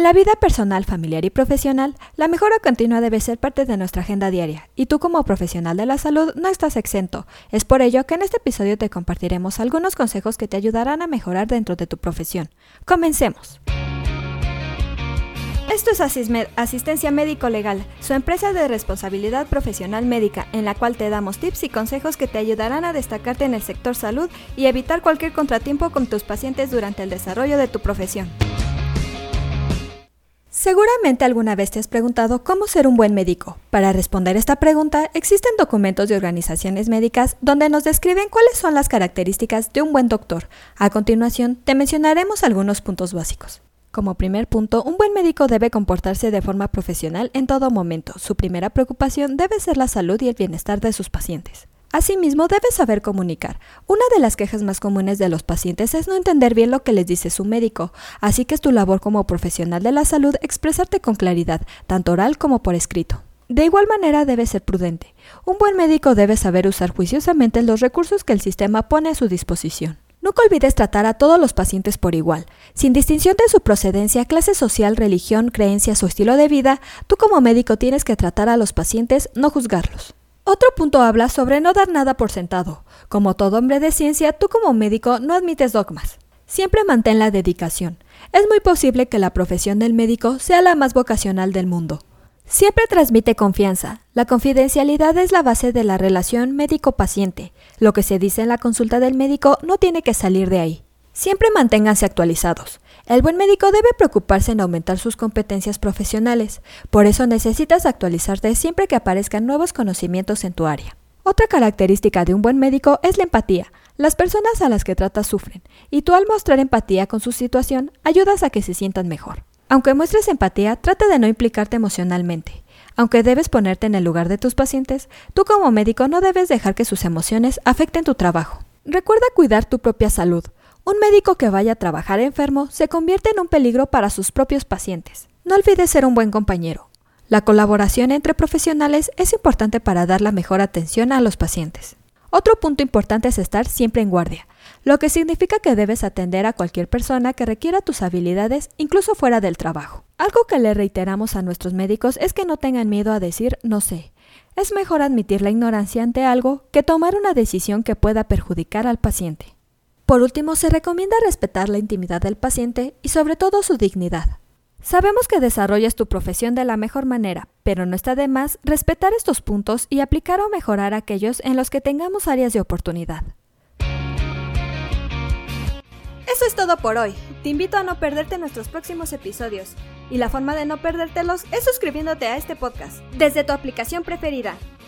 En la vida personal, familiar y profesional, la mejora continua debe ser parte de nuestra agenda diaria, y tú como profesional de la salud no estás exento. Es por ello que en este episodio te compartiremos algunos consejos que te ayudarán a mejorar dentro de tu profesión. Comencemos. Esto es Asismed, Asistencia Médico Legal, su empresa de responsabilidad profesional médica, en la cual te damos tips y consejos que te ayudarán a destacarte en el sector salud y evitar cualquier contratiempo con tus pacientes durante el desarrollo de tu profesión. Seguramente alguna vez te has preguntado cómo ser un buen médico. Para responder esta pregunta, existen documentos de organizaciones médicas donde nos describen cuáles son las características de un buen doctor. A continuación, te mencionaremos algunos puntos básicos. Como primer punto, un buen médico debe comportarse de forma profesional en todo momento. Su primera preocupación debe ser la salud y el bienestar de sus pacientes. Asimismo, debes saber comunicar. Una de las quejas más comunes de los pacientes es no entender bien lo que les dice su médico, así que es tu labor como profesional de la salud expresarte con claridad, tanto oral como por escrito. De igual manera debes ser prudente. Un buen médico debe saber usar juiciosamente los recursos que el sistema pone a su disposición. Nunca olvides tratar a todos los pacientes por igual. Sin distinción de su procedencia, clase social, religión, creencias o estilo de vida, tú como médico tienes que tratar a los pacientes, no juzgarlos. Otro punto habla sobre no dar nada por sentado. Como todo hombre de ciencia, tú como médico no admites dogmas. Siempre mantén la dedicación. Es muy posible que la profesión del médico sea la más vocacional del mundo. Siempre transmite confianza. La confidencialidad es la base de la relación médico-paciente. Lo que se dice en la consulta del médico no tiene que salir de ahí. Siempre manténganse actualizados. El buen médico debe preocuparse en aumentar sus competencias profesionales, por eso necesitas actualizarte siempre que aparezcan nuevos conocimientos en tu área. Otra característica de un buen médico es la empatía. Las personas a las que tratas sufren, y tú al mostrar empatía con su situación ayudas a que se sientan mejor. Aunque muestres empatía, trata de no implicarte emocionalmente. Aunque debes ponerte en el lugar de tus pacientes, tú como médico no debes dejar que sus emociones afecten tu trabajo. Recuerda cuidar tu propia salud. Un médico que vaya a trabajar enfermo se convierte en un peligro para sus propios pacientes. No olvides ser un buen compañero. La colaboración entre profesionales es importante para dar la mejor atención a los pacientes. Otro punto importante es estar siempre en guardia, lo que significa que debes atender a cualquier persona que requiera tus habilidades, incluso fuera del trabajo. Algo que le reiteramos a nuestros médicos es que no tengan miedo a decir no sé. Es mejor admitir la ignorancia ante algo que tomar una decisión que pueda perjudicar al paciente. Por último, se recomienda respetar la intimidad del paciente y sobre todo su dignidad. Sabemos que desarrollas tu profesión de la mejor manera, pero no está de más respetar estos puntos y aplicar o mejorar aquellos en los que tengamos áreas de oportunidad. Eso es todo por hoy. Te invito a no perderte nuestros próximos episodios. Y la forma de no perdértelos es suscribiéndote a este podcast desde tu aplicación preferida.